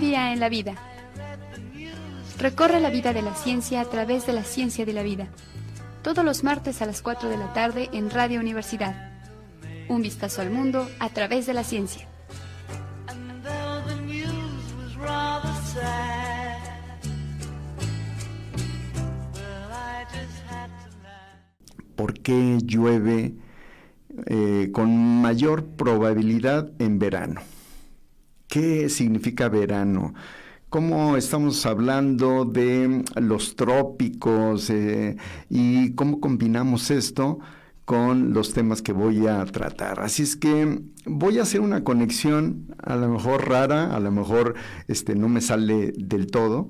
día en la vida. Recorre la vida de la ciencia a través de la ciencia de la vida. Todos los martes a las 4 de la tarde en Radio Universidad. Un vistazo al mundo a través de la ciencia. ¿Por qué llueve eh, con mayor probabilidad en verano? ¿Qué significa verano? cómo estamos hablando de los trópicos eh, y cómo combinamos esto con los temas que voy a tratar. Así es que voy a hacer una conexión a lo mejor rara, a lo mejor este, no me sale del todo,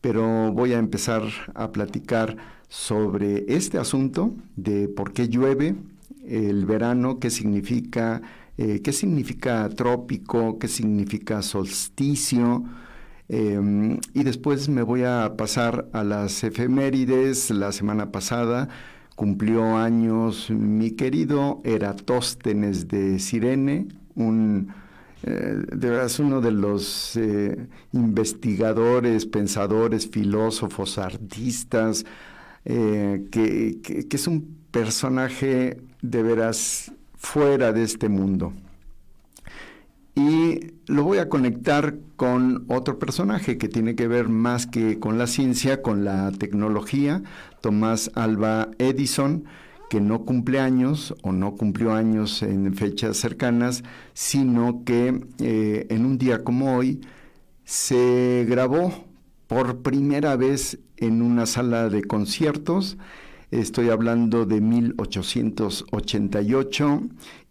pero voy a empezar a platicar sobre este asunto de por qué llueve el verano, qué significa, eh, qué significa trópico, qué significa solsticio, Em, y después me voy a pasar a las efemérides. La semana pasada cumplió años mi querido Eratóstenes de Sirene, un eh, de verdad uno de los eh, investigadores, pensadores, filósofos, artistas, que es un personaje de veras fuera de este mundo. Y lo voy a conectar con otro personaje que tiene que ver más que con la ciencia, con la tecnología, Tomás Alba Edison, que no cumple años o no cumplió años en fechas cercanas, sino que eh, en un día como hoy se grabó por primera vez en una sala de conciertos Estoy hablando de 1888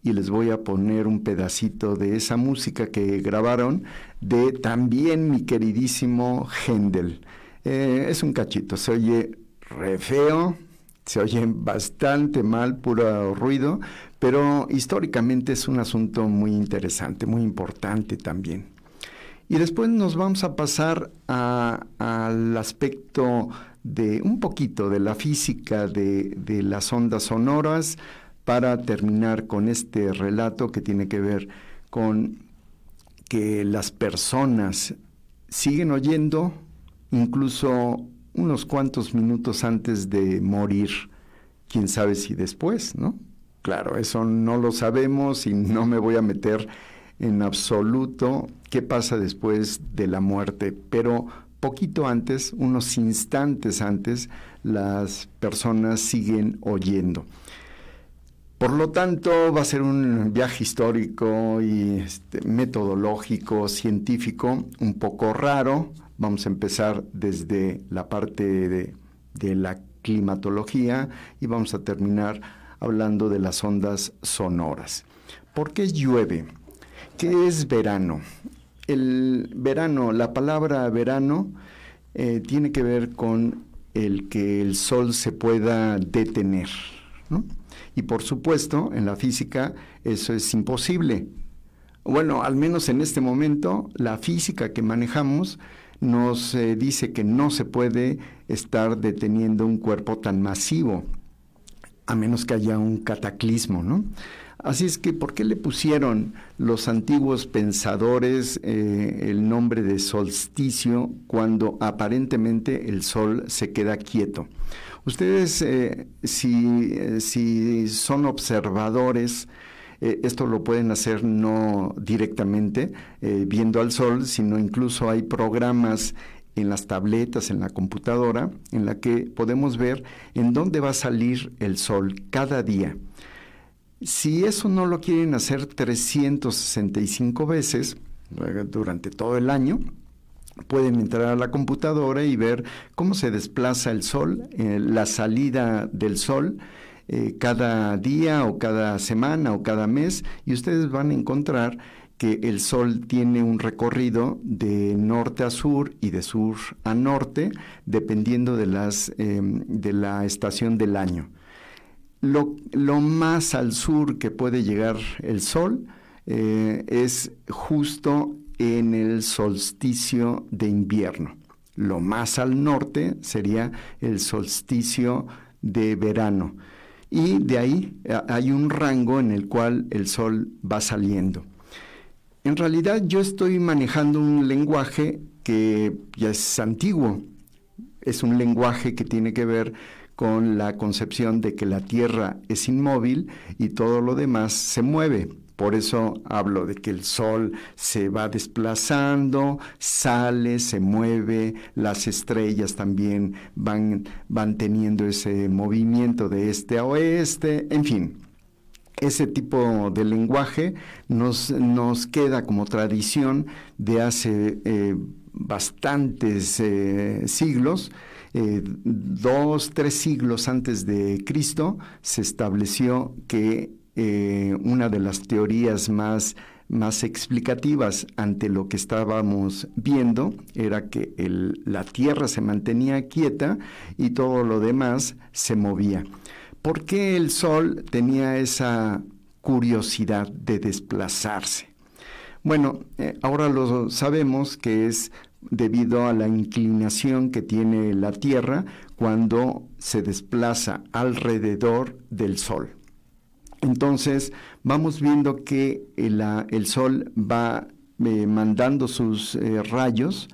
y les voy a poner un pedacito de esa música que grabaron de también mi queridísimo Händel. Eh, es un cachito, se oye re feo, se oye bastante mal, puro ruido, pero históricamente es un asunto muy interesante, muy importante también. Y después nos vamos a pasar al aspecto de un poquito de la física de, las ondas sonoras para terminar con este relato que tiene que ver con que las personas siguen oyendo incluso unos cuantos minutos antes de morir, quién sabe si después, ¿no? Claro, eso no lo sabemos y no me voy a meter en absoluto qué pasa después de la muerte, pero poquito antes, unos instantes antes, las personas siguen oyendo. Por lo tanto, va a ser un viaje histórico y este, metodológico, científico, un poco raro. Vamos a empezar desde la parte de, de la climatología y vamos a terminar hablando de las ondas sonoras. ¿Por qué llueve? ¿Qué es verano? El verano, la palabra verano eh, tiene que ver con el que el sol se pueda detener. Y por supuesto, en la física eso es imposible. Bueno, al menos en este momento, la física que manejamos nos eh, dice que no se puede estar deteniendo un cuerpo tan masivo, a menos que haya un cataclismo, ¿no? Así es que, ¿por qué le pusieron los antiguos pensadores eh, el nombre de solsticio cuando aparentemente el sol se queda quieto? Ustedes, eh, si, eh, si, son observadores, esto lo pueden hacer no directamente viendo al sol, sino incluso hay programas en las tabletas, en la computadora, en la que podemos ver en dónde va a salir el sol cada día. Si eso no lo quieren hacer 365 veces eh, durante todo el año, pueden entrar a la computadora y ver cómo se desplaza el sol, eh, la salida del sol eh, cada día o cada semana o cada mes y ustedes van a encontrar que el sol tiene un recorrido de norte a sur y de sur a norte dependiendo de, las, de la estación del año. Lo, más al sur que puede llegar el sol eh, es justo en el solsticio de invierno. Lo más al norte sería el solsticio de verano. Y de ahí hay un rango en el cual el sol va saliendo. en realidad yo estoy manejando un lenguaje que ya es antiguo. Es un lenguaje que tiene que ver con la concepción de que la Tierra es inmóvil y todo lo demás se mueve. Por eso hablo de que el Sol se va desplazando, sale, se mueve, las estrellas también van, van teniendo ese movimiento de este a oeste, en fin. Ese tipo de lenguaje nos, nos queda como tradición de hace eh, bastantes eh, siglos eh, dos, tres siglos antes de Cristo, se estableció que eh, una de las teorías más, más explicativas ante lo que estábamos viendo era que la Tierra se mantenía quieta y todo lo demás se movía. ¿Por qué el Sol tenía esa curiosidad de desplazarse? Bueno, eh, ahora lo sabemos que es debido a la inclinación que tiene la Tierra cuando se desplaza alrededor del Sol. Entonces vamos viendo que el, Sol va eh, mandando sus eh, rayos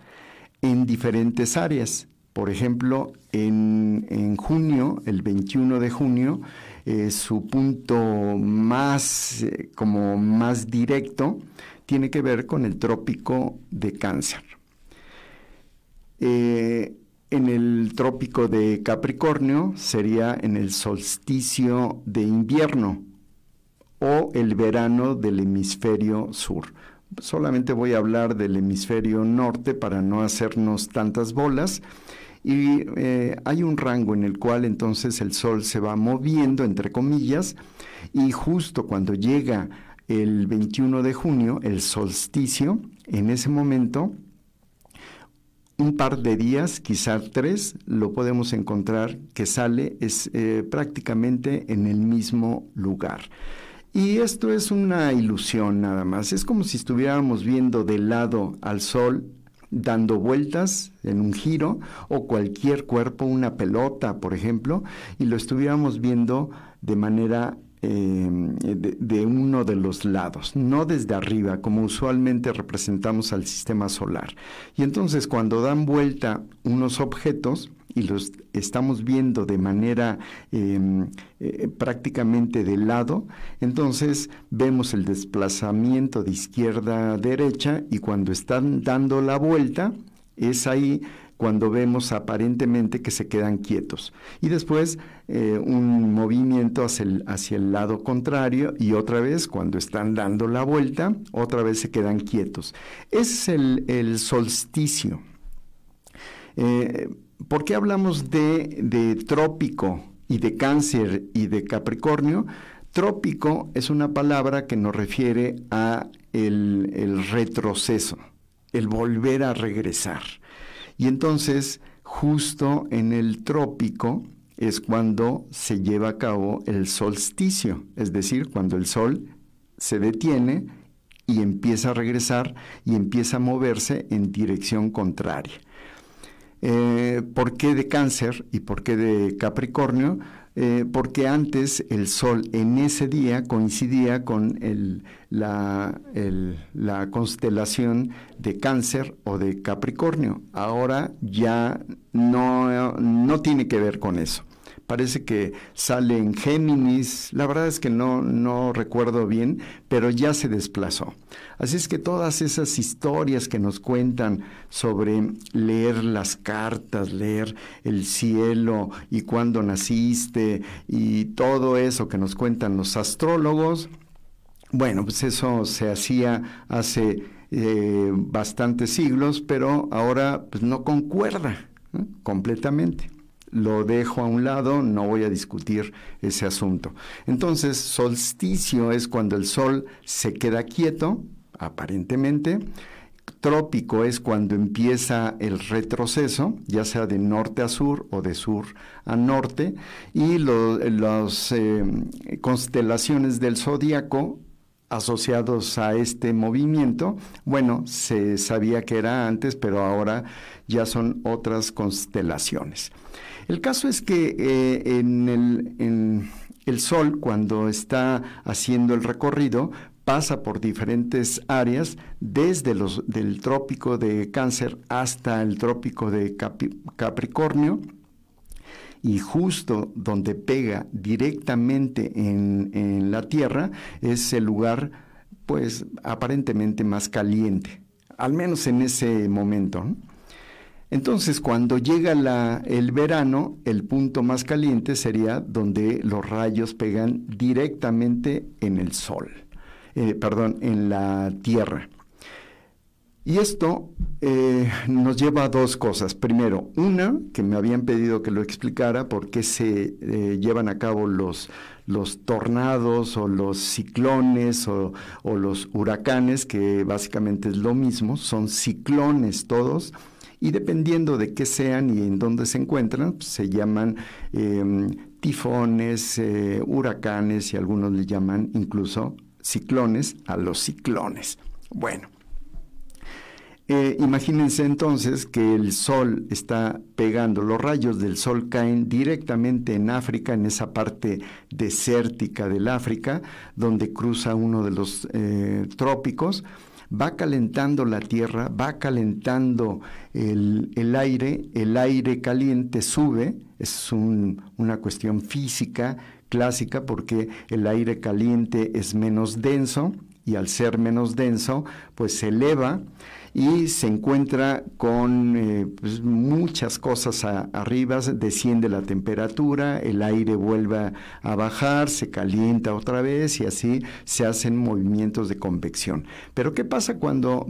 en diferentes áreas. Por ejemplo, en, junio, el 21 de junio, eh, su punto más, como más directo tiene que ver con el trópico de cáncer. Eh, en el trópico de Capricornio sería en el solsticio de invierno o el verano del hemisferio sur. Solamente voy a hablar del hemisferio norte para no hacernos tantas bolas. Y eh, hay un rango en el cual entonces el sol se va moviendo, entre comillas, y justo cuando llega el 21 de junio, el solsticio, en ese momento un par de días, quizá tres, lo podemos encontrar que sale es eh, prácticamente en el mismo lugar. Y esto es una ilusión nada más. Es como si estuviéramos viendo de lado al sol dando vueltas en un giro o cualquier cuerpo, una pelota, por ejemplo, y lo estuviéramos viendo de manera Em, de, uno de los lados, no desde arriba, como usualmente representamos al sistema solar. Y entonces cuando dan vuelta unos objetos y los estamos viendo de manera em, eh, prácticamente de lado, entonces vemos el desplazamiento de izquierda a derecha y cuando están dando la vuelta, es ahí cuando vemos aparentemente que se quedan quietos. Y después eh, un movimiento hacia el, hacia el, lado contrario y otra vez cuando están dando la vuelta, otra vez se quedan quietos. es el, solsticio. Eh, ¿Por qué hablamos de, trópico y de cáncer y de capricornio? Trópico es una palabra que nos refiere a el retroceso, el volver a regresar. Y entonces, justo en el trópico es cuando se lleva a cabo el solsticio, es decir, cuando el sol se detiene y empieza a regresar y empieza a moverse en dirección contraria. Eh, ¿Por qué de cáncer y por qué de Capricornio? Eh, porque antes el Sol en ese día coincidía con la, la, constelación de Cáncer o de Capricornio. Ahora ya no, no tiene que ver con eso parece que sale en Géminis, la verdad es que no, no recuerdo bien, pero ya se desplazó. Así es que todas esas historias que nos cuentan sobre leer las cartas, leer el cielo y cuándo naciste y todo eso que nos cuentan los astrólogos, bueno, pues eso se hacía hace eh, bastantes siglos, pero ahora pues no concuerda completamente lo dejo a un lado, no voy a discutir ese asunto. Entonces, solsticio es cuando el sol se queda quieto, aparentemente. Trópico es cuando empieza el retroceso, ya sea de norte a sur o de sur a norte, y las eh, constelaciones del zodiaco asociados a este movimiento, bueno, se sabía que era antes, pero ahora ya son otras constelaciones. El caso es que eh, en, el, Sol, cuando está haciendo el recorrido, pasa por diferentes áreas, desde los del trópico de Cáncer hasta el trópico de Capricornio, y justo donde pega directamente en, la Tierra es el lugar, pues aparentemente más caliente, al menos en ese momento. Entonces, cuando llega el verano, el punto más caliente sería donde los rayos pegan directamente en el sol, eh, perdón, en la tierra. Y esto eh, nos lleva a dos cosas. Primero, una, que me habían pedido que lo explicara, por qué se eh, llevan a cabo los, tornados o los ciclones o, los huracanes, que básicamente es lo mismo, son ciclones todos, y dependiendo de qué sean y en dónde se encuentran, pues, se llaman em, tifones, eh, huracanes y algunos le llaman incluso ciclones a los ciclones. Bueno. Eh, imagínense entonces que el sol está pegando, los rayos del sol caen directamente en África, en esa parte desértica del África, donde cruza uno de los eh, trópicos, va calentando la tierra, va calentando el, aire, el aire caliente sube, es una cuestión física clásica porque el aire caliente es menos denso y al ser menos denso pues se eleva y se encuentra con eh, pues, muchas cosas arriba, desciende la temperatura, el aire vuelve a bajar, se calienta otra vez y así se hacen movimientos de convección. Pero ¿qué pasa cuando,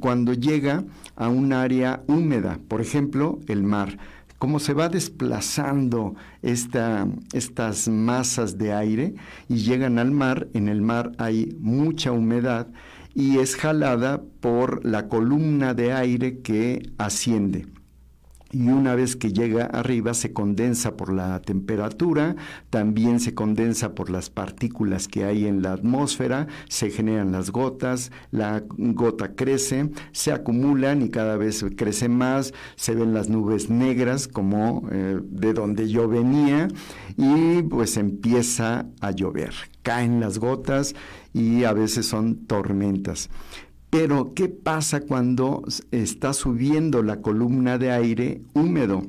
cuando llega a un área húmeda? Por ejemplo, el mar cómo se va desplazando esta, estas masas de aire y llegan al mar, en el mar hay mucha humedad y es jalada por la columna de aire que asciende. Y una vez que llega arriba se condensa por la temperatura, también se condensa por las partículas que hay en la atmósfera, se generan las gotas, la gota crece, se acumulan y cada vez crece más, se ven las nubes negras como eh, de donde yo venía y pues empieza a llover, caen las gotas y a veces son tormentas. Pero, ¿qué pasa cuando está subiendo la columna de aire húmedo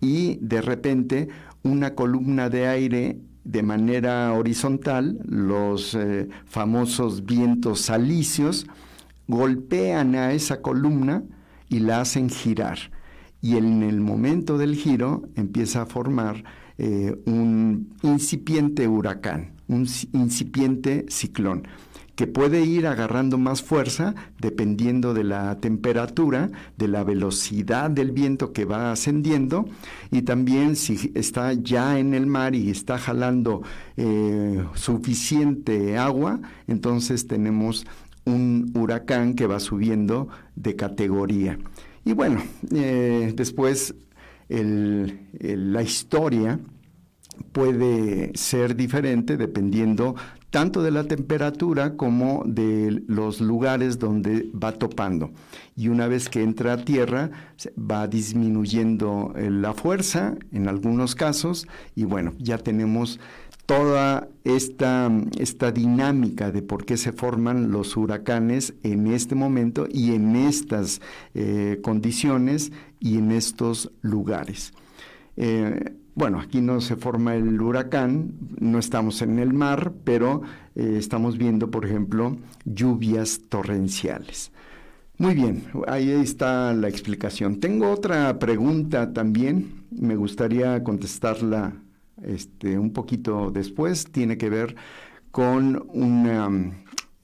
y de repente una columna de aire de manera horizontal, los eh, famosos vientos salicios, golpean a esa columna y la hacen girar. Y en el momento del giro empieza a formar eh, un incipiente huracán, un incipiente ciclón que puede ir agarrando más fuerza dependiendo de la temperatura, de la velocidad del viento que va ascendiendo y también si está ya en el mar y está jalando eh, suficiente agua, entonces tenemos un huracán que va subiendo de categoría. Y bueno, eh, después la historia puede ser diferente dependiendo tanto de la temperatura como de los lugares donde va topando. Y una vez que entra a tierra, va disminuyendo eh, la fuerza en algunos casos y bueno, ya tenemos toda esta, esta dinámica de por qué se forman los huracanes en este momento y en estas eh, condiciones y en estos lugares. Eh, bueno, aquí no se forma el huracán, no estamos en el mar, pero eh, estamos viendo, por ejemplo, lluvias torrenciales. Muy bien, ahí está la explicación. Tengo otra pregunta también, me gustaría contestarla este, un poquito después, tiene que ver con una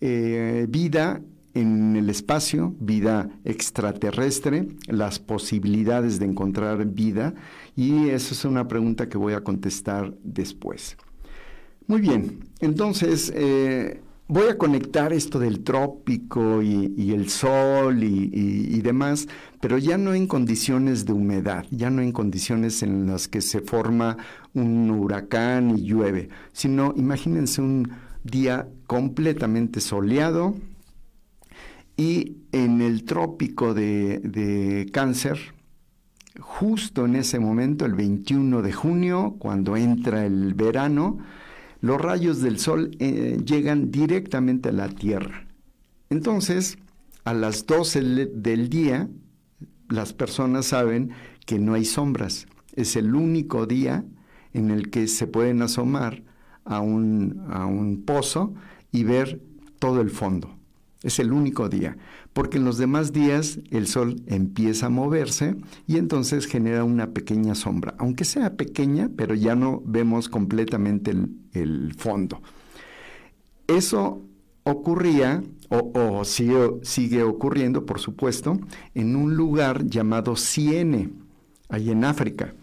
eh, vida en el espacio, vida extraterrestre, las posibilidades de encontrar vida, y esa es una pregunta que voy a contestar después. Muy bien, entonces eh, voy a conectar esto del trópico y, el sol y, y, demás, pero ya no en condiciones de humedad, ya no en condiciones en las que se forma un huracán y llueve, sino imagínense un día completamente soleado, y en el trópico de, cáncer, justo en ese momento, el 21 de junio, cuando entra el verano, los rayos del sol eh, llegan directamente a la Tierra. Entonces, a las 12 del día, las personas saben que no hay sombras. Es el único día en el que se pueden asomar a un, a un pozo y ver todo el fondo. Es el único día, porque en los demás días el sol empieza a moverse y entonces genera una pequeña sombra, aunque sea pequeña, pero ya no vemos completamente el, fondo. Eso ocurría, o, sigue, ocurriendo, por supuesto, en un lugar llamado Siene, ahí en África.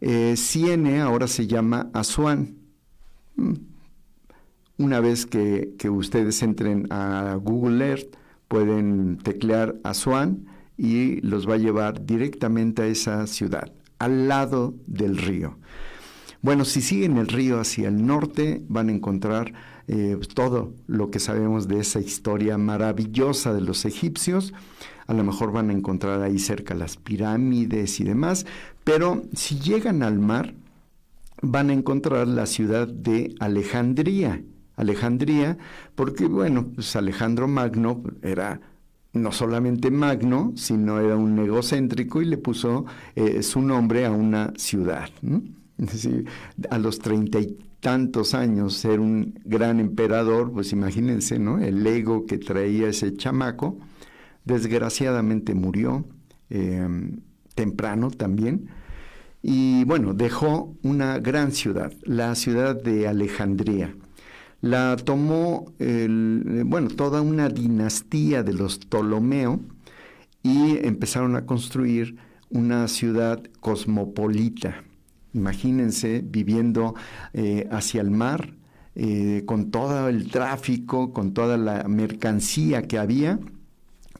Eh, Siene ahora se llama Asuán. Una vez que, ustedes entren a Google Earth, pueden teclear Asuán y los va a llevar directamente a esa ciudad, al lado del río. Bueno, si siguen el río hacia el norte, van a encontrar eh, todo lo que sabemos de esa historia maravillosa de los egipcios. A lo mejor van a encontrar ahí cerca las pirámides y demás, pero si llegan al mar, van a encontrar la ciudad de Alejandría, Alejandría, porque bueno, pues Alejandro Magno era no solamente magno, sino era un egocéntrico y le puso eh, su nombre a una ciudad. a los treinta y tantos años ser un gran emperador, pues imagínense, ¿no? El ego que traía ese chamaco, desgraciadamente murió em, temprano también. Y bueno, dejó una gran ciudad, la ciudad de Alejandría la tomó, bueno, toda una dinastía de los Ptolomeo y empezaron a construir una ciudad cosmopolita. Imagínense viviendo eh, hacia el mar, eh, con todo el tráfico, con toda la mercancía que había,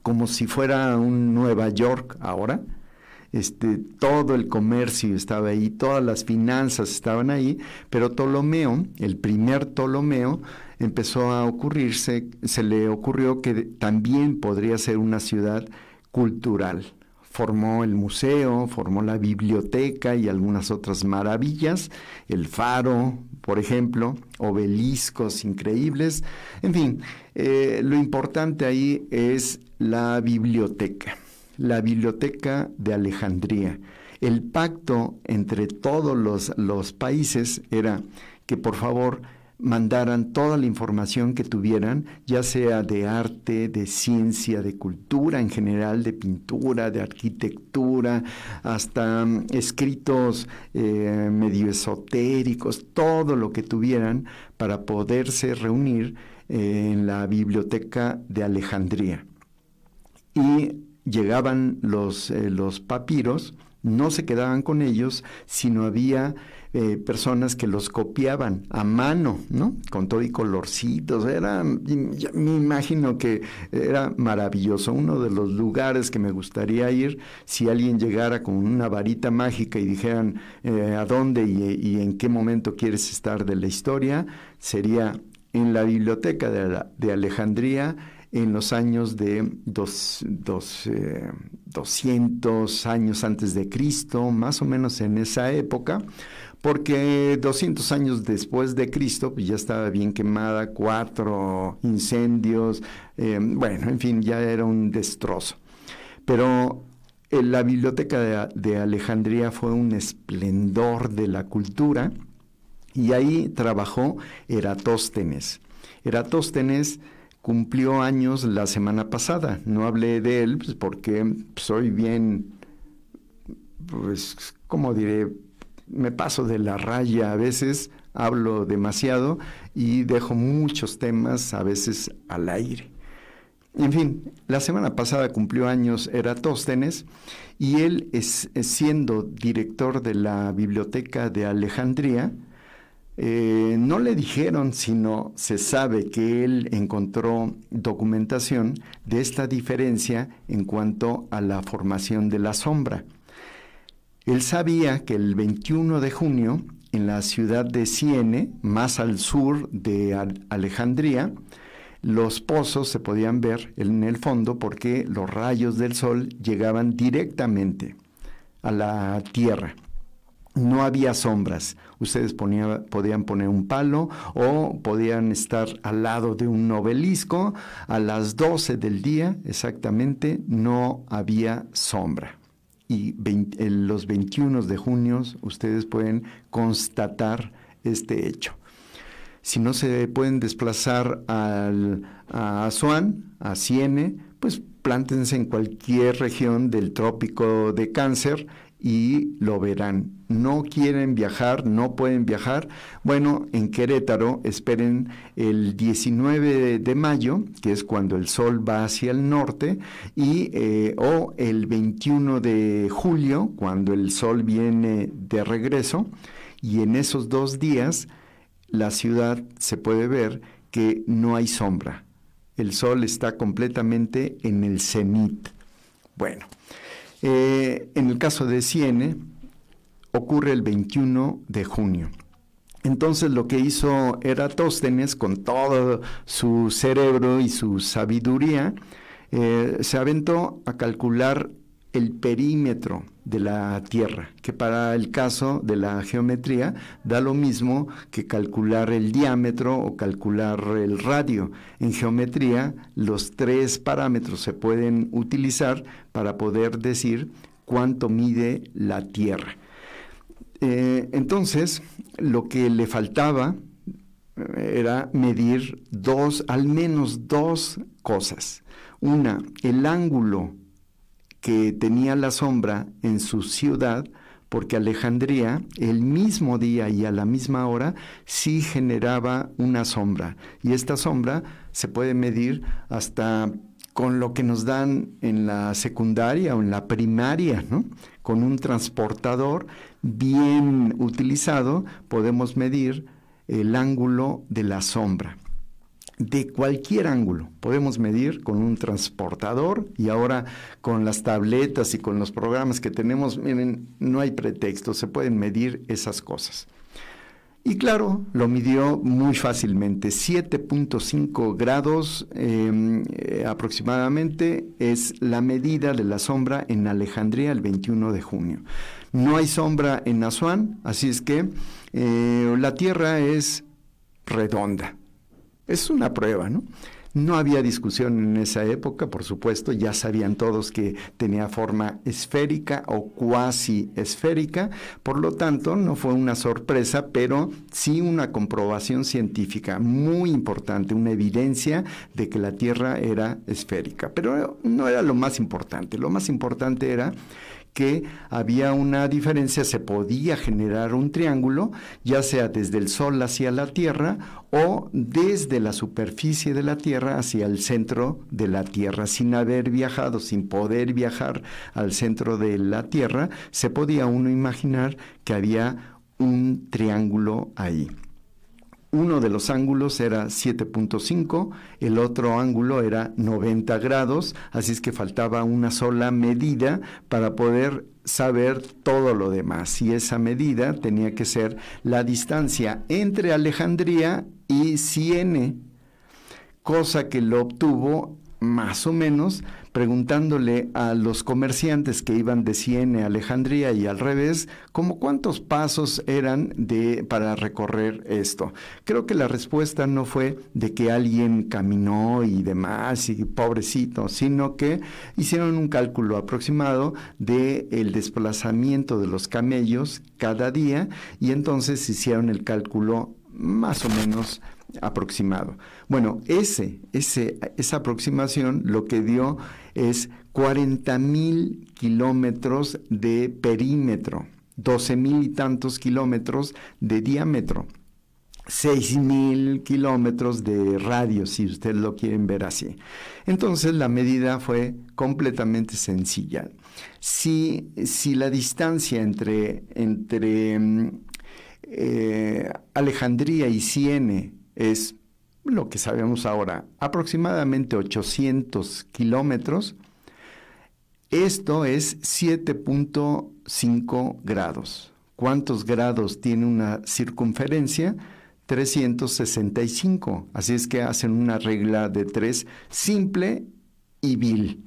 como si fuera un Nueva York ahora, este, todo el comercio estaba ahí, todas las finanzas estaban ahí, pero Ptolomeo, el primer Ptolomeo, empezó a ocurrirse, se le ocurrió que también podría ser una ciudad cultural. Formó el museo, formó la biblioteca y algunas otras maravillas, el faro, por ejemplo, obeliscos increíbles. En fin, eh, lo importante ahí es la biblioteca la Biblioteca de Alejandría. El pacto entre todos los, países era que por favor mandaran toda la información que tuvieran, ya sea de arte, de ciencia, de cultura en general, de pintura, de arquitectura, hasta mm, escritos eh, medio esotéricos, todo lo que tuvieran para poderse reunir eh, en la biblioteca de Alejandría. Y llegaban los, eh, los papiros, no se quedaban con ellos, sino había eh, personas que los copiaban a mano, ¿no? Con todo y colorcitos. Era, me imagino que era maravilloso. Uno de los lugares que me gustaría ir, si alguien llegara con una varita mágica y dijeran eh, a dónde y, en qué momento quieres estar de la historia, sería en la biblioteca de, de Alejandría en los años de dos, 200 eh, años antes de Cristo, más o menos en esa época, porque 200 años después de Cristo pues ya estaba bien quemada, cuatro incendios, eh, bueno, en fin, ya era un destrozo. Pero eh, la biblioteca de, de Alejandría fue un esplendor de la cultura y ahí trabajó Eratóstenes. Eratóstenes cumplió años la semana pasada. No hablé de él pues, porque soy bien, pues, como diré, me paso de la raya a veces, hablo demasiado y dejo muchos temas a veces al aire. En fin, la semana pasada cumplió años Eratóstenes y él es, siendo director de la Biblioteca de Alejandría, eh, no le dijeron, sino se sabe que él encontró documentación de esta diferencia en cuanto a la formación de la sombra. Él sabía que el 21 de junio, en la ciudad de Siene, más al sur de Alejandría, los pozos se podían ver en el fondo porque los rayos del sol llegaban directamente a la tierra. no había sombras. Ustedes podían poner un palo o podían estar al lado de un obelisco. A las 12 del día exactamente no había sombra. Y en los 21 de junio ustedes pueden constatar este hecho. Si no se pueden desplazar al, a Asuán, a Siene, pues plántense en cualquier región del trópico de Cáncer y lo verán. No quieren viajar, no pueden viajar. Bueno, en Querétaro esperen el 19 de mayo, que es cuando el sol va hacia el norte, y eh, o el 21 de julio, cuando el sol viene de regreso. Y en esos dos días la ciudad se puede ver que no hay sombra. El sol está completamente en el cenit. Bueno, eh, en el caso de Siene, ocurre el 21 de junio. Entonces lo que hizo Eratóstenes con todo su cerebro y su sabiduría, eh, se aventó a calcular el perímetro de la Tierra, que para el caso de la geometría da lo mismo que calcular el diámetro o calcular el radio. En geometría los tres parámetros se pueden utilizar para poder decir cuánto mide la Tierra. Eh, entonces, lo que le faltaba eh, era medir dos, al menos dos cosas. Una, el ángulo que tenía la sombra en su ciudad, porque Alejandría, el mismo día y a la misma hora, sí generaba una sombra. Y esta sombra se puede medir hasta con lo que nos dan en la secundaria o en la primaria, ¿no? Con un transportador bien utilizado podemos medir el ángulo de la sombra de cualquier ángulo. Podemos medir con un transportador y ahora con las tabletas y con los programas que tenemos, miren, no hay pretexto, se pueden medir esas cosas. Y claro, lo midió muy fácilmente, 7.5 grados em, eh, aproximadamente es la medida de la sombra en Alejandría el 21 de junio. No hay sombra en Asuán, así es que eh, la Tierra es redonda, es una prueba, ¿no? No había discusión en esa época, por supuesto, ya sabían todos que tenía forma esférica o cuasi esférica, por lo tanto no fue una sorpresa, pero sí una comprobación científica muy importante, una evidencia de que la Tierra era esférica. Pero no era lo más importante, lo más importante era que había una diferencia, se podía generar un triángulo, ya sea desde el Sol hacia la Tierra o desde la superficie de la Tierra hacia el centro de la Tierra. Sin haber viajado, sin poder viajar al centro de la Tierra, se podía uno imaginar que había un triángulo ahí uno de los ángulos era 7.5, el otro ángulo era 90 grados, así es que faltaba una sola medida para poder saber todo lo demás. Y esa medida tenía que ser la distancia entre Alejandría y Siene, cosa que lo obtuvo más o menos preguntándole a los comerciantes que iban de Siena a Alejandría y al revés, como cuántos pasos eran de para recorrer esto. Creo que la respuesta no fue de que alguien caminó y demás y pobrecito, sino que hicieron un cálculo aproximado de el desplazamiento de los camellos cada día y entonces hicieron el cálculo más o menos aproximado. Bueno, ese, ese, esa aproximación lo que dio es 40 mil kilómetros de perímetro, 12 mil y tantos kilómetros de diámetro. 6 mil kilómetros de radio, si ustedes lo quieren ver así. Entonces la medida fue completamente sencilla. Si, si la distancia entre, entre mm, eh, Alejandría y Siene es lo que sabemos ahora, aproximadamente 800 kilómetros. Esto es 7.5 grados. ¿Cuántos grados tiene una circunferencia? 365. Así es que hacen una regla de tres simple y vil.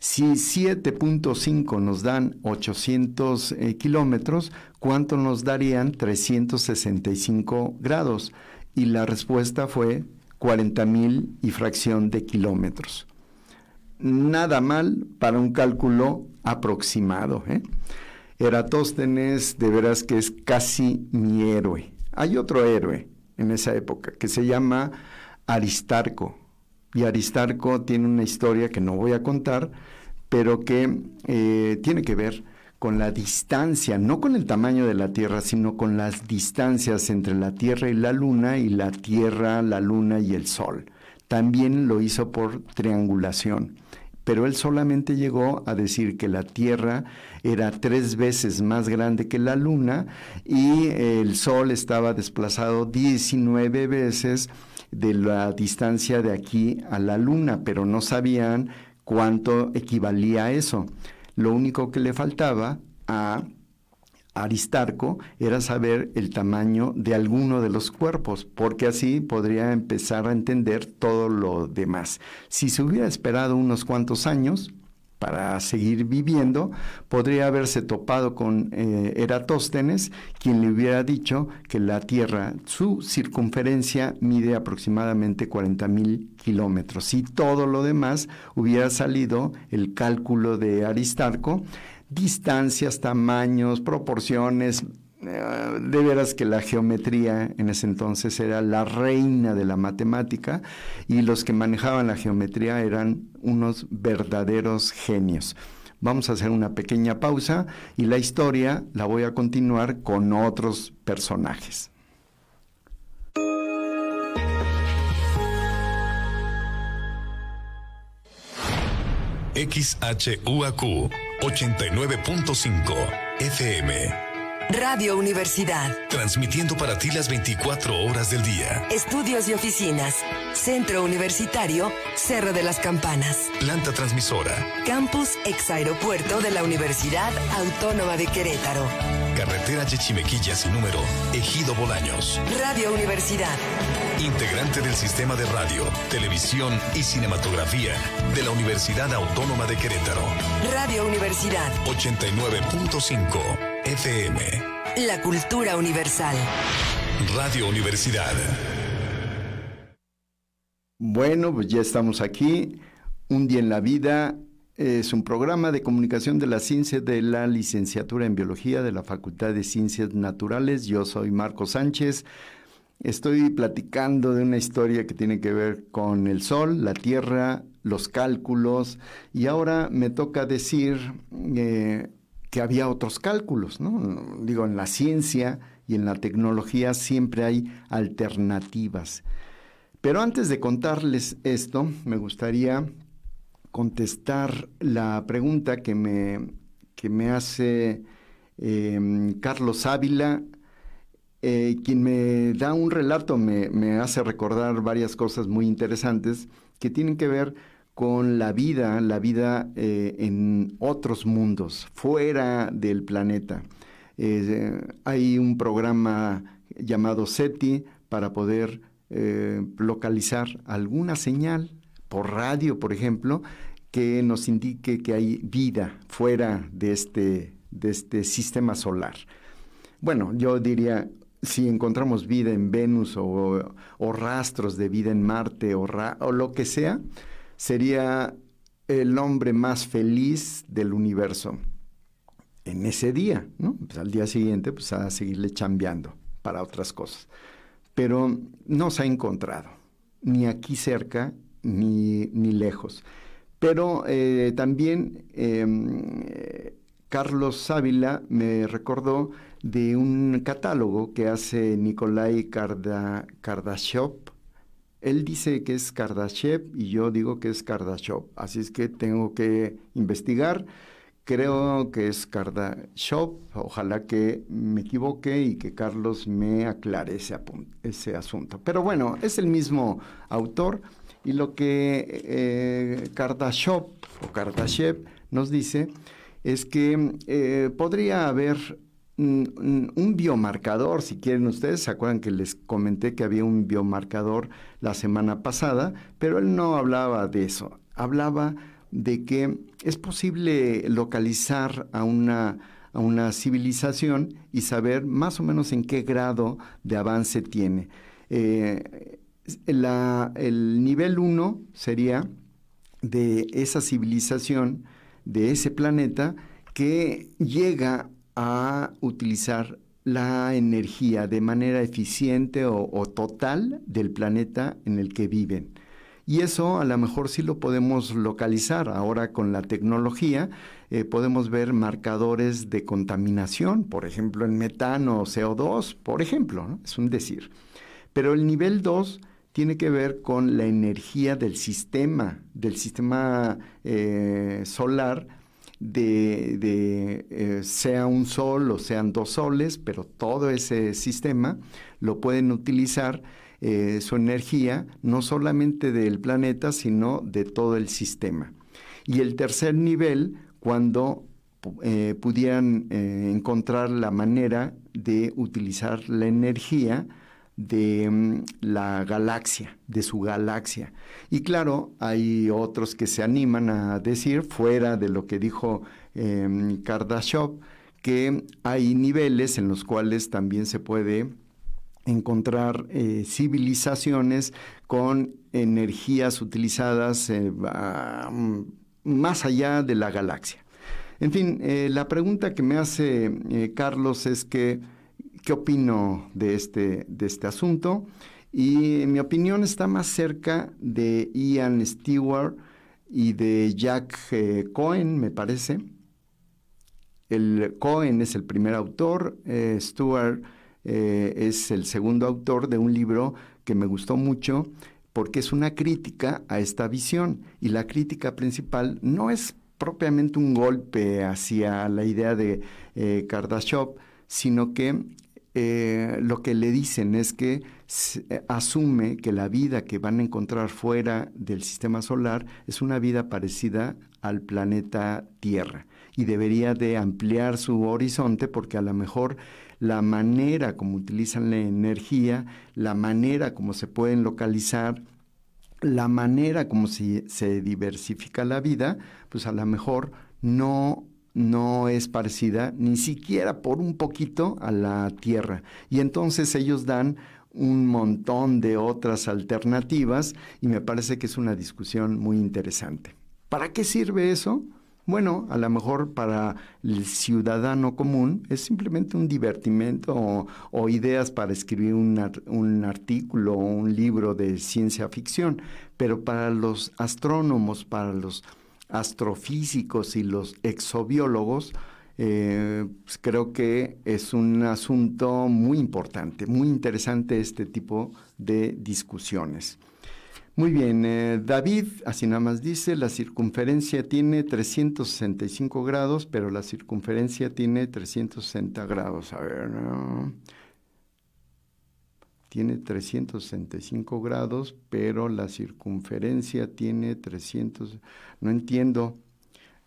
Si 7.5 nos dan 800 eh, kilómetros, ¿cuánto nos darían 365 grados? Y la respuesta fue 40.000 y fracción de kilómetros. Nada mal para un cálculo aproximado. ¿eh? Eratóstenes, de veras que es casi mi héroe. Hay otro héroe en esa época que se llama Aristarco. Y Aristarco tiene una historia que no voy a contar, pero que eh, tiene que ver con la distancia, no con el tamaño de la Tierra, sino con las distancias entre la Tierra y la Luna y la Tierra, la Luna y el Sol. También lo hizo por triangulación, pero él solamente llegó a decir que la Tierra era tres veces más grande que la Luna y el Sol estaba desplazado 19 veces de la distancia de aquí a la Luna, pero no sabían cuánto equivalía a eso. Lo único que le faltaba a Aristarco era saber el tamaño de alguno de los cuerpos, porque así podría empezar a entender todo lo demás. Si se hubiera esperado unos cuantos años, para seguir viviendo, podría haberse topado con eh, Eratóstenes, quien le hubiera dicho que la Tierra, su circunferencia mide aproximadamente 40 mil kilómetros. Y todo lo demás hubiera salido el cálculo de Aristarco, distancias, tamaños, proporciones, de veras que la geometría en ese entonces era la reina de la matemática y los que manejaban la geometría eran unos verdaderos genios. Vamos a hacer una pequeña pausa y la historia la voy a continuar con otros personajes. XHUAQ 89.5 FM Radio Universidad. Transmitiendo para ti las 24 horas del día. Estudios y oficinas. Centro Universitario, Cerro de las Campanas. Planta transmisora. Campus ex aeropuerto de la Universidad Autónoma de Querétaro. Carretera Yechimequilla sin número, Ejido Bolaños. Radio Universidad. Integrante del sistema de radio, televisión y cinematografía de la Universidad Autónoma de Querétaro. Radio Universidad. 89.5 FM. La cultura universal. Radio Universidad. Bueno, pues ya estamos aquí. Un día en la vida es un programa de comunicación de la ciencia de la licenciatura en biología de la Facultad de Ciencias Naturales. Yo soy Marco Sánchez. Estoy platicando de una historia que tiene que ver con el Sol, la Tierra, los cálculos y ahora me toca decir eh, que había otros cálculos, ¿no? Digo, en la ciencia y en la tecnología siempre hay alternativas. Pero antes de contarles esto, me gustaría contestar la pregunta que me, que me hace em, Carlos Ávila, eh, quien me da un relato, me, me hace recordar varias cosas muy interesantes que tienen que ver con la vida, la vida eh, en otros mundos, fuera del planeta. Eh, hay un programa llamado SETI para poder eh, localizar alguna señal por radio, por ejemplo, que nos indique que hay vida fuera de este, de este sistema solar. Bueno, yo diría, si encontramos vida en Venus o, rastros de vida en Marte o, o lo que sea, sería el hombre más feliz del universo en ese día, ¿no? Pues al día siguiente, pues a seguirle chambeando para otras cosas. Pero no se ha encontrado, ni aquí cerca, ni, ni lejos. Pero eh, también em, Carlos Ávila me recordó de un catálogo que hace Nikolai Kardashev, él dice que es Kardashev y yo digo que es Kardashev. Así es que tengo que investigar. Creo que es Kardashev. Ojalá que me equivoque y que Carlos me aclare ese, asunto. Pero bueno, es el mismo autor y lo que eh, o Kardashev nos dice es que eh, podría haber un biomarcador, si quieren ustedes, se acuerdan que les comenté que había un biomarcador la semana pasada, pero él no hablaba de eso, hablaba de que es posible localizar a una, a una civilización y saber más o menos en qué grado de avance tiene. Eh, el nivel 1 sería de esa civilización, de ese planeta, que llega a utilizar la energía de manera eficiente o, total del planeta en el que viven. Y eso a lo mejor sí lo podemos localizar. Ahora con la tecnología eh, podemos ver marcadores de contaminación, por ejemplo, en metano o CO2, por ejemplo, es un decir. Pero el nivel 2 tiene que ver con la energía del sistema, del sistema eh, solar, de, eh, sea un sol o sean dos soles, pero todo ese sistema lo pueden utilizar eh, su energía no solamente del planeta, sino de todo el sistema. Y el tercer nivel, cuando pudieran encontrar la manera de utilizar la energía de mm, la galaxia, de su galaxia. Y claro, hay otros que se animan a decir, fuera de lo que dijo eh, que hay niveles en los cuales también se puede encontrar eh, civilizaciones con energías utilizadas eh, mm, más allá de la galaxia. En fin, eh, la pregunta que me hace Carlos es que qué opino de este, de este asunto. Y mi opinión está más cerca de Ian Stewart y de Jack eh, Cohen, me parece. El Cohen es el primer autor, eh, Stewart eh, es el segundo autor de un libro que me gustó mucho porque es una crítica a esta visión y la crítica principal no es propiamente un golpe hacia la idea de Kardashev, sino que eh, lo que le dicen es que eh, asume que la vida que van a encontrar fuera del sistema solar es una vida parecida al planeta Tierra y debería de ampliar su horizonte porque a lo mejor la manera como utilizan la energía, la manera como se pueden localizar, la manera como se diversifica la vida, pues a lo mejor no no es parecida ni siquiera por un poquito a la Tierra. Y entonces ellos dan un montón de otras alternativas y me parece que es una discusión muy interesante. ¿Para qué sirve eso? Bueno, a lo mejor para el ciudadano común es simplemente un divertimento o, ideas para escribir un, un, artículo o un libro de ciencia ficción, pero para los astrónomos, para los astrofísicos y los exobiólogos, eh, pues creo que es un asunto muy importante, muy interesante este tipo de discusiones. Muy bien, eh, David, así nada más dice, la circunferencia tiene 365 grados, pero la circunferencia tiene 360 grados. A ver, tiene 365 grados, pero la circunferencia tiene 300. No entiendo.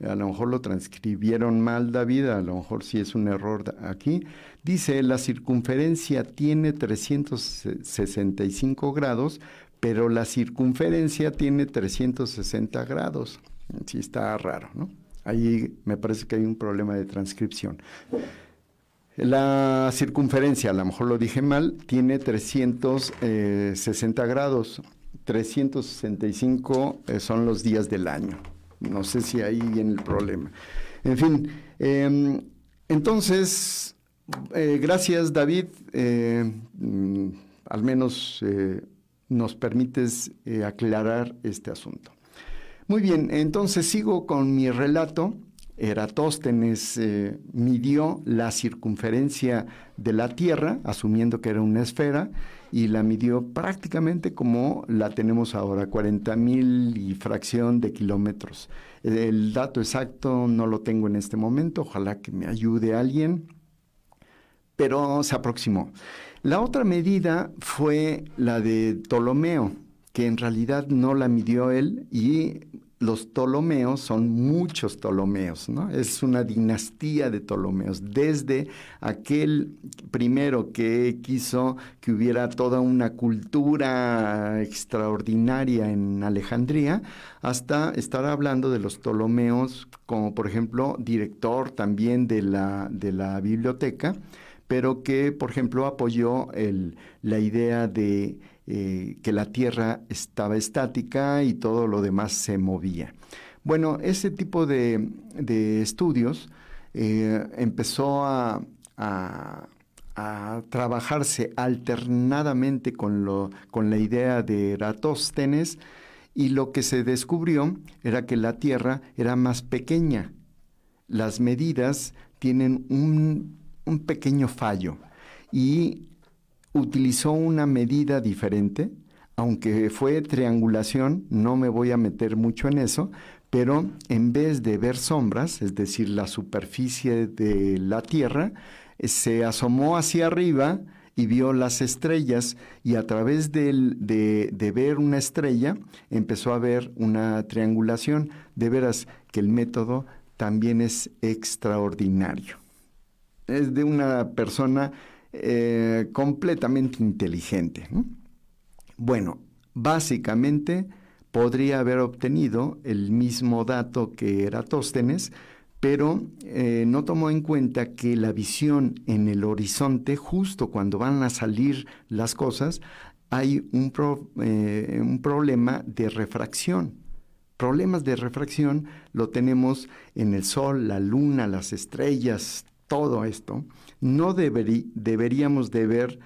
A lo mejor lo transcribieron mal, David, a lo mejor sí es un error aquí. Dice, la circunferencia tiene 365 grados, pero la circunferencia tiene 360 grados. Sí está raro, ¿no? Ahí me parece que hay un problema de transcripción. La circunferencia, a lo mejor lo dije mal, tiene 360 eh, grados. 365 eh, son los días del año. No sé si ahí viene el problema. En fin, em, entonces, eh, gracias David. Mm, al menos nos permites aclarar este asunto. Muy bien, entonces sigo con mi relato Eratóstenes eh, midió la circunferencia de la Tierra, asumiendo que era una esfera, y la midió prácticamente como la tenemos ahora, 40 mil y fracción de kilómetros. El dato exacto no lo tengo en este momento, ojalá que me ayude alguien, pero se aproximó. La otra medida fue la de Ptolomeo, que en realidad no la midió él y los Ptolomeos son muchos Ptolomeos, ¿no? Es una dinastía de Ptolomeos, desde aquel primero que quiso que hubiera toda una cultura extraordinaria en Alejandría, hasta estar hablando de los Ptolomeos como por ejemplo director también de la, de la biblioteca, pero que por ejemplo apoyó la idea de eh, que la Tierra estaba estática y todo lo demás se movía. Bueno, ese tipo de, estudios eh, empezó a, trabajarse alternadamente con, lo, con la idea de Eratóstenes y lo que se descubrió era que la Tierra era más pequeña. Las medidas tienen un, un pequeño fallo y utilizó una medida diferente, aunque fue triangulación, no me voy a meter mucho en eso, pero en vez de ver sombras, es decir, la superficie de la Tierra, se asomó hacia arriba y vio las estrellas y a través de, de, ver una estrella empezó a ver una triangulación. De veras que el método también es extraordinario. Es de una persona eh, completamente inteligente. Bueno, básicamente podría haber obtenido el mismo dato que Eratóstenes, pero eh, no tomó en cuenta que la visión en el horizonte, justo cuando van a salir las cosas, hay un, eh, un problema de refracción. Problemas de refracción lo tenemos en el Sol, la Luna, las estrellas, todo esto no deberíamos de ver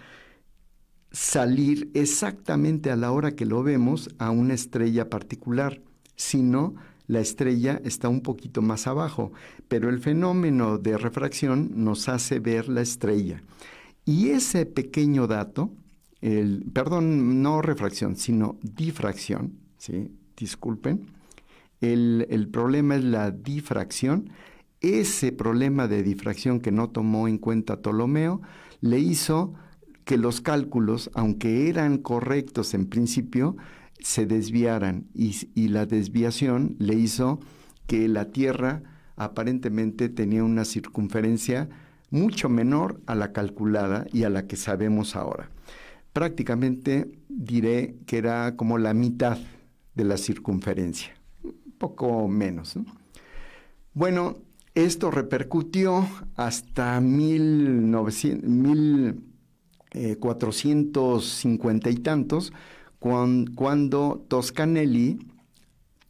salir exactamente a la hora que lo vemos a una estrella particular, sino la estrella está un poquito más abajo, pero el fenómeno de refracción nos hace ver la estrella. Y ese pequeño dato, el, perdón, no refracción, sino difracción, ¿sí? disculpen, el, el problema es la difracción, ese problema de difracción que no tomó en cuenta Ptolomeo le hizo que los cálculos, aunque eran correctos en principio, se desviaran y, la desviación le hizo que la Tierra aparentemente tenía una circunferencia mucho menor a la calculada y a la que sabemos ahora. Prácticamente diré que era como la mitad de la circunferencia, un poco menos. Bueno, esto repercutió hasta 1450 y tantos, cuando Toscanelli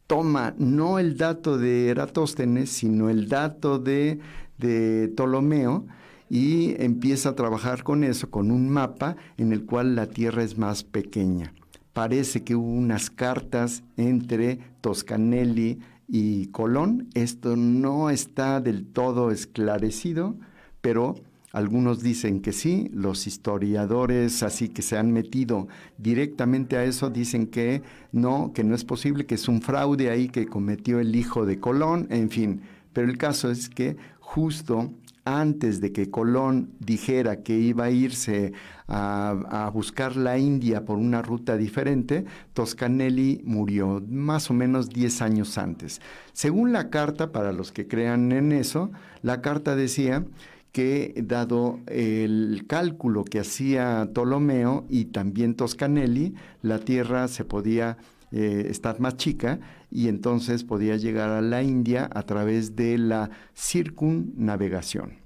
toma no el dato de Eratóstenes, sino el dato de, de Ptolomeo, y empieza a trabajar con eso, con un mapa en el cual la Tierra es más pequeña. Parece que hubo unas cartas entre Toscanelli, y Colón. Esto no está del todo esclarecido, pero algunos dicen que sí, los historiadores así que se han metido directamente a eso dicen que no, que no es posible, que es un fraude ahí que cometió el hijo de Colón, en fin. Pero el caso es que justo antes de que Colón dijera que iba a irse a, buscar la India por una ruta diferente, Toscanelli murió más o menos 10 años antes. Según la carta, para los que crean en eso, la carta decía que dado el cálculo que hacía Ptolomeo y también Toscanelli, la Tierra se podía eh, estar más chica y entonces podía llegar a la India a través de la circunnavegación.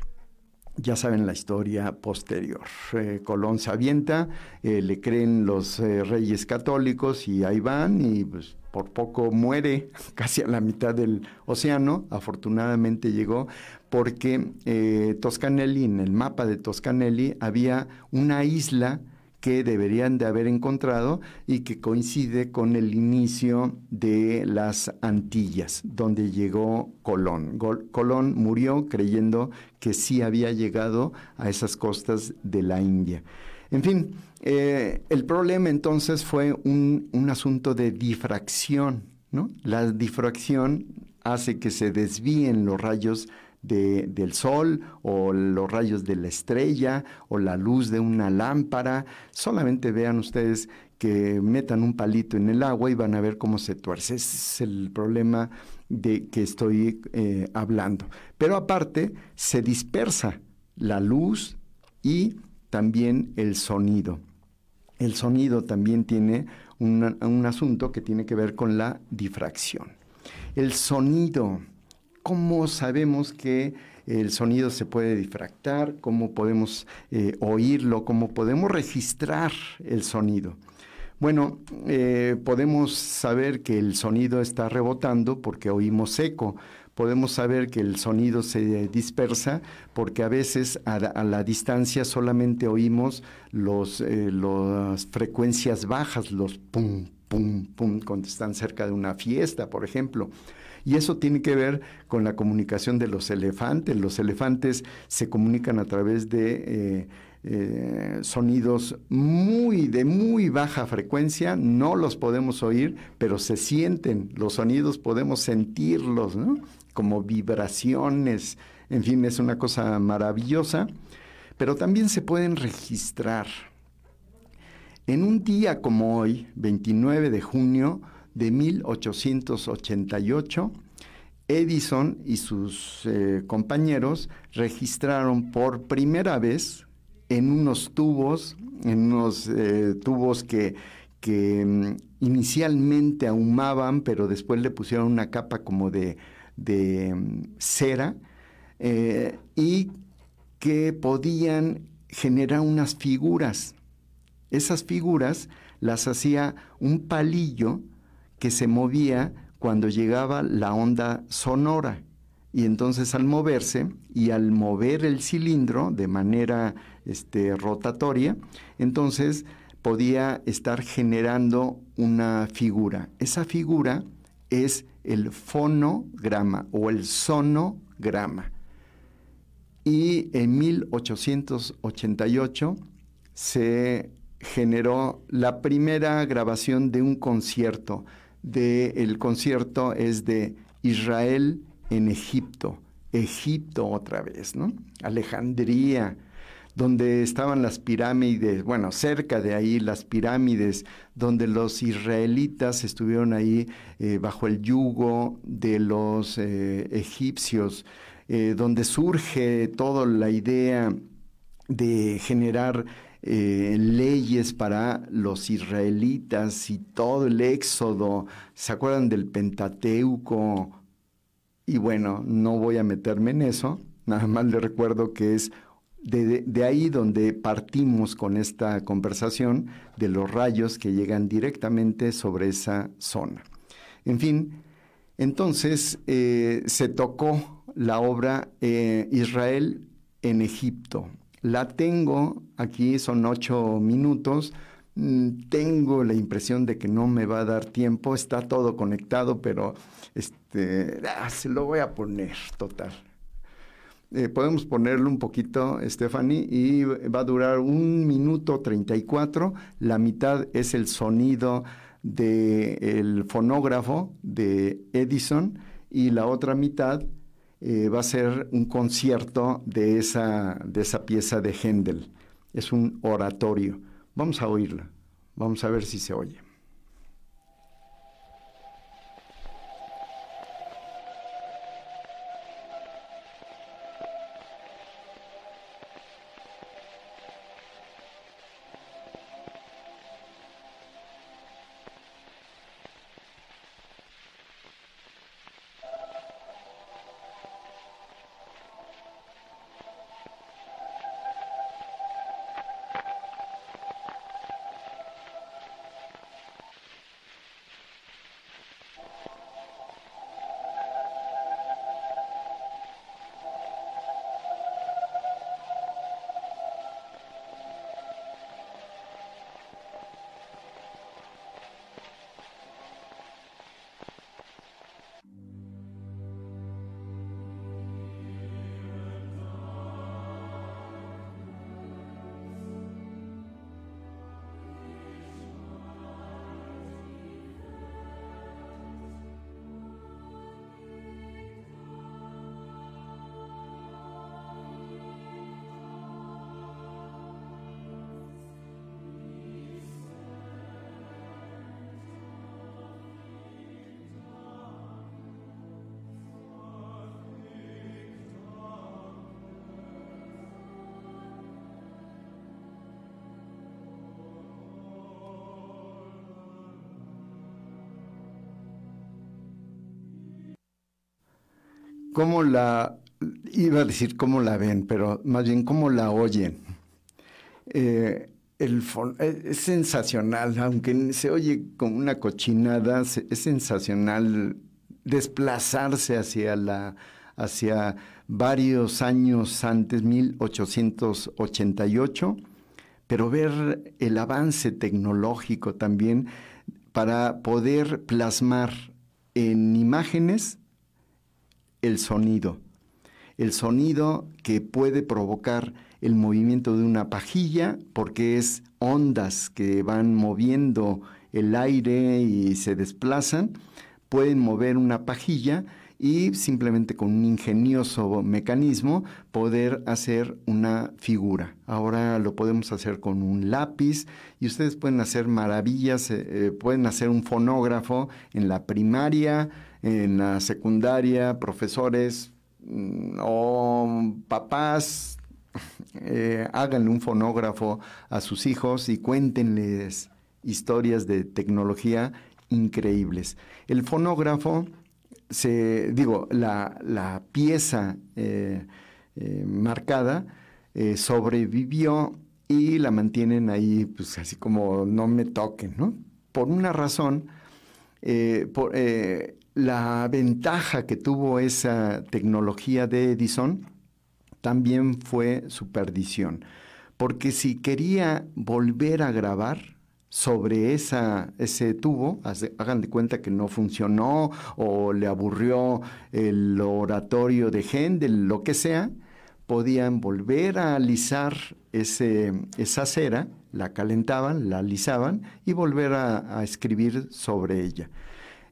Ya saben la historia posterior. Eh, Colón se avienta, eh, le creen los reyes católicos y ahí van y pues, por poco muere casi a la mitad del océano. Afortunadamente llegó porque Toscanelli, en el mapa de Toscanelli, había una isla que deberían de haber encontrado y que coincide con el inicio de las Antillas, donde llegó Colón. Colón murió creyendo que sí había llegado a esas costas de la India. En fin, eh, el problema entonces fue un, un asunto de difracción. ¿no? La difracción hace que se desvíen los rayos del sol o los rayos de la estrella o la luz de una lámpara. Solamente vean ustedes que metan un palito en el agua y van a ver cómo se tuerce. Ese es el problema de que estoy eh, hablando. Pero aparte, se dispersa la luz y también el sonido. El sonido también tiene un asunto que tiene que ver con la difracción. El sonido, ¿cómo sabemos que el sonido se puede difractar? ¿Cómo podemos eh, oírlo? ¿Cómo podemos registrar el sonido? Bueno, eh, podemos saber que el sonido está rebotando porque oímos eco. Podemos saber que el sonido se dispersa porque a veces a, la distancia solamente oímos eh, las frecuencias bajas, los pum, pum, pum, cuando están cerca de una fiesta, por ejemplo. Y eso tiene que ver con la comunicación de los elefantes. Los elefantes se comunican a través de... Eh, eh, sonidos muy de muy baja frecuencia, no los podemos oír, pero se sienten, los sonidos podemos sentirlos, como vibraciones, en fin, es una cosa maravillosa, pero también se pueden registrar. En un día como hoy, 29 de junio de 1888, Edison y sus eh, compañeros registraron por primera vez en unos tubos, en unos eh, tubos que, que mm, inicialmente ahumaban, pero después le pusieron una capa como de, de mm, cera eh, y que podían generar unas figuras. Esas figuras las hacía un palillo que se movía cuando llegaba la onda sonora. Y entonces al moverse y al mover el cilindro de manera este, rotatoria, entonces podía estar generando una figura. Esa figura es el fonograma o el sonograma. Y en 1888 se generó la primera grabación de un concierto. De, el concierto es de Israel en Egipto, Egipto otra vez, ¿no? Alejandría, donde estaban las pirámides, bueno, cerca de ahí las pirámides, donde los israelitas estuvieron ahí eh, bajo el yugo de los eh, egipcios, eh, donde surge toda la idea de generar leyes para los israelitas y todo el éxodo. ¿Se acuerdan del Pentateuco? Y bueno, no voy a meterme en eso, nada más le recuerdo que es de, ahí donde partimos con esta conversación de los rayos que llegan directamente sobre esa zona. En fin, entonces eh, se tocó la obra eh, Israel en Egipto. La tengo aquí, son ocho minutos. Mm, tengo la impresión de que no me va a dar tiempo, está todo conectado, pero este, ah, se lo voy a poner, total. Eh, podemos ponerlo un poquito, Stephanie, y va a durar un minuto 34. La mitad es el sonido del fonógrafo de Edison y la otra mitad eh, va a ser un concierto de esa, de esa pieza de Händel. Es un oratorio. Vamos a oírla. Vamos a ver si se oye. Cómo la, iba a decir cómo la ven, pero más bien cómo la oyen. Eh, el, es sensacional, aunque se oye como una cochinada, es sensacional desplazarse hacia la hacia varios años antes, 1888, pero ver el avance tecnológico también para poder plasmar en imágenes el sonido. El sonido que puede provocar el movimiento de una pajilla porque es ondas que van moviendo el aire y se desplazan. Pueden mover una pajilla y simplemente con un ingenioso mecanismo poder hacer una figura. Ahora lo podemos hacer con un lápiz y ustedes pueden hacer maravillas, eh, eh, pueden hacer un fonógrafo en la primaria, en la secundaria, profesores mm, o papás, eh, háganle un fonógrafo a sus hijos y cuéntenles historias de tecnología increíbles. El fonógrafo se, digo, la, pieza eh, eh, marcada eh, sobrevivió y la mantienen ahí, pues así como no me toquen, ¿no? Por una razón, por, la ventaja que tuvo esa tecnología de Edison también fue su perdición, porque si quería volver a grabar, sobre esa, ese tubo, hagan de cuenta que no funcionó o le aburrió el oratorio de Händel, lo que sea, podían volver a alisar ese, esa cera, la calentaban, la alisaban y volver a, a escribir sobre ella.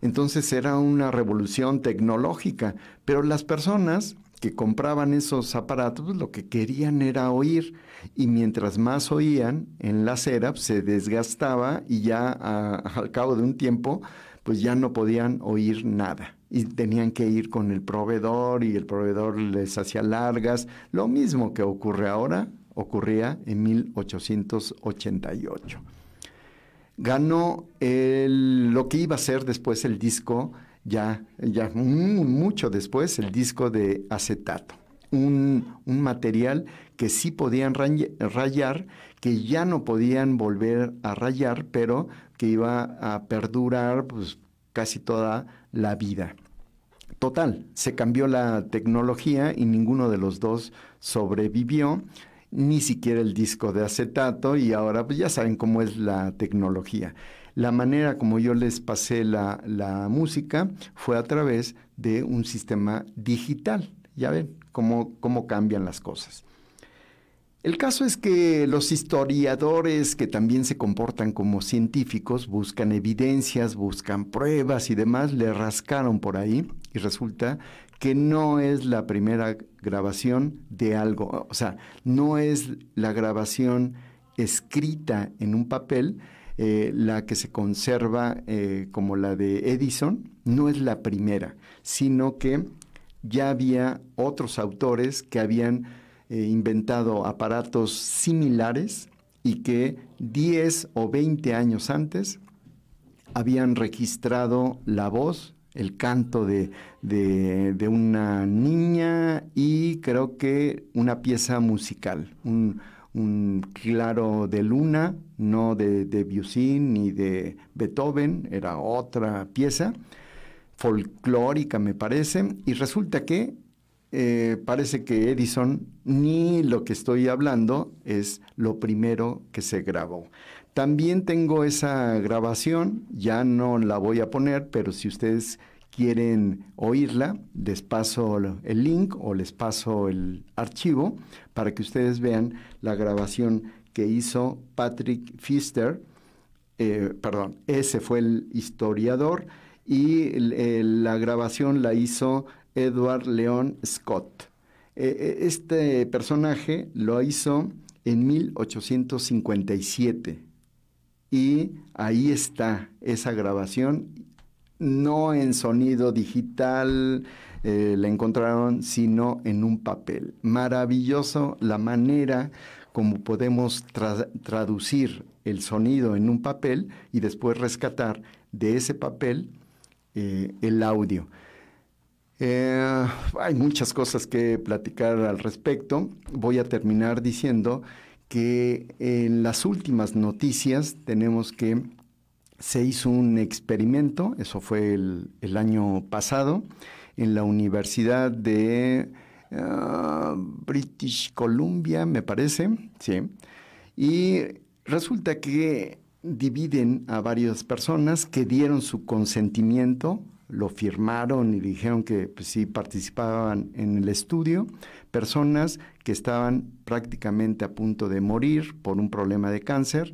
Entonces era una revolución tecnológica, pero las personas que compraban esos aparatos lo que querían era oír y mientras más oían en la cera pues, se desgastaba y ya al cabo de un tiempo pues ya no podían oír nada y tenían que ir con el proveedor y el proveedor les hacía largas. Lo mismo que ocurre ahora ocurría en 1888. Ganó lo que iba a ser después el disco ya, ya mucho después, el disco de acetato. Un, material que sí podían rayar, que ya no podían volver a rayar, pero que iba a perdurar pues, casi toda la vida. Total, se cambió la tecnología y ninguno de los dos sobrevivió, ni siquiera el disco de acetato, y ahora pues ya saben cómo es la tecnología. La manera como yo les pasé la, música fue a través de un sistema digital. Ya ven cómo, cómo cambian las cosas. El caso es que los historiadores que también se comportan como científicos buscan evidencias, buscan pruebas y demás, le rascaron por ahí y resulta que no es la primera grabación de algo, o sea, no es la grabación escrita en un papel, eh, la que se conserva eh, como la de Edison no es la primera, sino que ya había otros autores que habían eh, inventado aparatos similares y que 10 o 20 años antes habían registrado la voz, el canto de, de, una niña y creo que una pieza musical, un, un claro de luna, no de Debussy ni de Beethoven, era otra pieza, folclórica me parece, y resulta que eh, parece que Edison ni lo que estoy hablando es lo primero que se grabó. También tengo esa grabación, ya no la voy a poner, pero si ustedes quieren oírla, les paso el link o les paso el archivo para que ustedes vean la grabación que hizo Patrick Pfister, eh, perdón, ese fue el historiador, y la grabación la hizo Edward Leon Scott. E, e, este personaje lo hizo en 1857 y ahí está esa grabación no en sonido digital, eh, la encontraron, sino en un papel. Maravilloso la manera como podemos traducir el sonido en un papel y después rescatar de ese papel eh, el audio. Eh, hay muchas cosas que platicar al respecto. Voy a terminar diciendo que en las últimas noticias tenemos que se hizo un experimento, eso fue el, año pasado, en la Universidad de ah, British Columbia, me parece, sí, y resulta que dividen a varias personas que dieron su consentimiento, lo firmaron y dijeron que pues, sí participaban en el estudio, personas que estaban prácticamente a punto de morir por un problema de cáncer,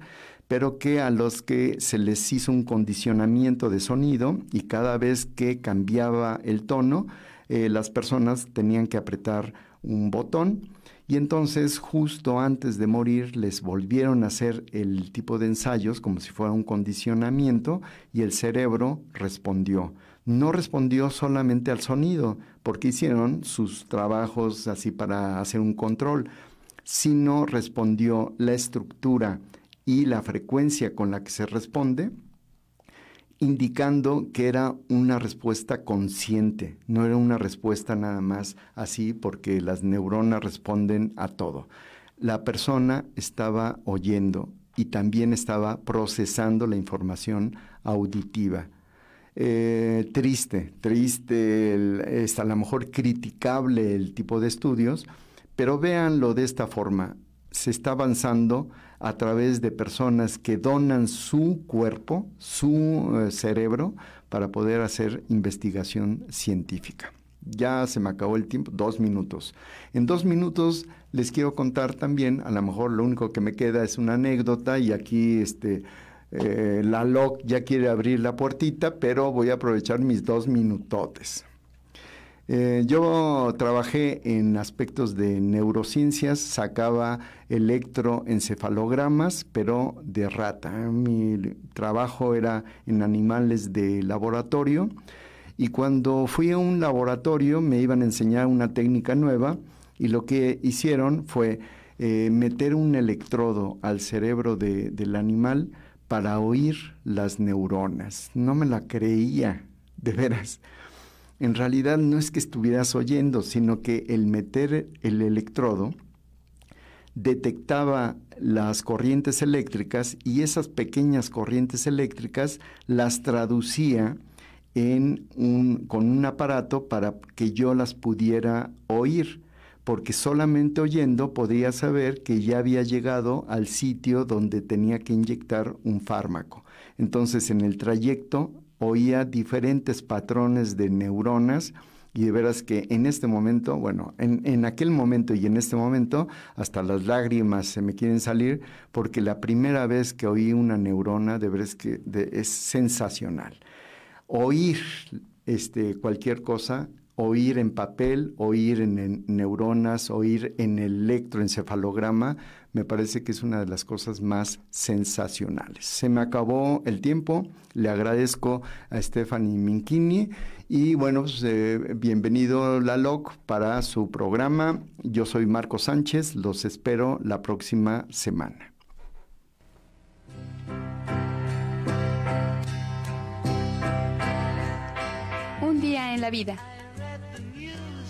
pero que a los que se les hizo un condicionamiento de sonido y cada vez que cambiaba el tono, eh, las personas tenían que apretar un botón y entonces justo antes de morir les volvieron a hacer el tipo de ensayos como si fuera un condicionamiento y el cerebro respondió. No respondió solamente al sonido, porque hicieron sus trabajos así para hacer un control, sino respondió la estructura, y la frecuencia con la que se responde, indicando que era una respuesta consciente, no era una respuesta nada más así porque las neuronas responden a todo. La persona estaba oyendo y también estaba procesando la información auditiva. Eh, triste, triste, es a lo mejor criticable el tipo de estudios, pero véanlo de esta forma, se está avanzando a través de personas que donan su cuerpo, su eh, cerebro, para poder hacer investigación científica. Ya se me acabó el tiempo, dos minutos. En dos minutos les quiero contar también, a lo mejor lo único que me queda es una anécdota y aquí este, eh, la LOC ya quiere abrir la puertita, pero voy a aprovechar mis dos minutotes. Eh, yo trabajé en aspectos de neurociencias, sacaba electroencefalogramas, pero de rata. Mi trabajo era en animales de laboratorio y cuando fui a un laboratorio me iban a enseñar una técnica nueva y lo que hicieron fue eh, meter un electrodo al cerebro del animal para oír las neuronas. No me la creía, de veras en realidad no es que estuvieras oyendo, sino que el meter el electrodo detectaba las corrientes eléctricas y esas pequeñas corrientes eléctricas las traducía en un, con un aparato para que yo las pudiera oír, porque solamente oyendo podía saber que ya había llegado al sitio donde tenía que inyectar un fármaco. Entonces en el trayecto oía diferentes patrones de neuronas y de veras que en este momento, bueno, en, aquel momento y en este momento, hasta las lágrimas se me quieren salir porque la primera vez que oí una neurona, de veras que es sensacional. Oír este, cualquier cosa oír en papel, oír en, neuronas, oír en electroencefalograma, me parece que es una de las cosas más sensacionales. Se me acabó el tiempo, le agradezco a Stephanie Minchini y bueno, pues, eh, bienvenido la LOC para su programa. Yo soy Marco Sánchez, los espero la próxima semana. Un día en la vida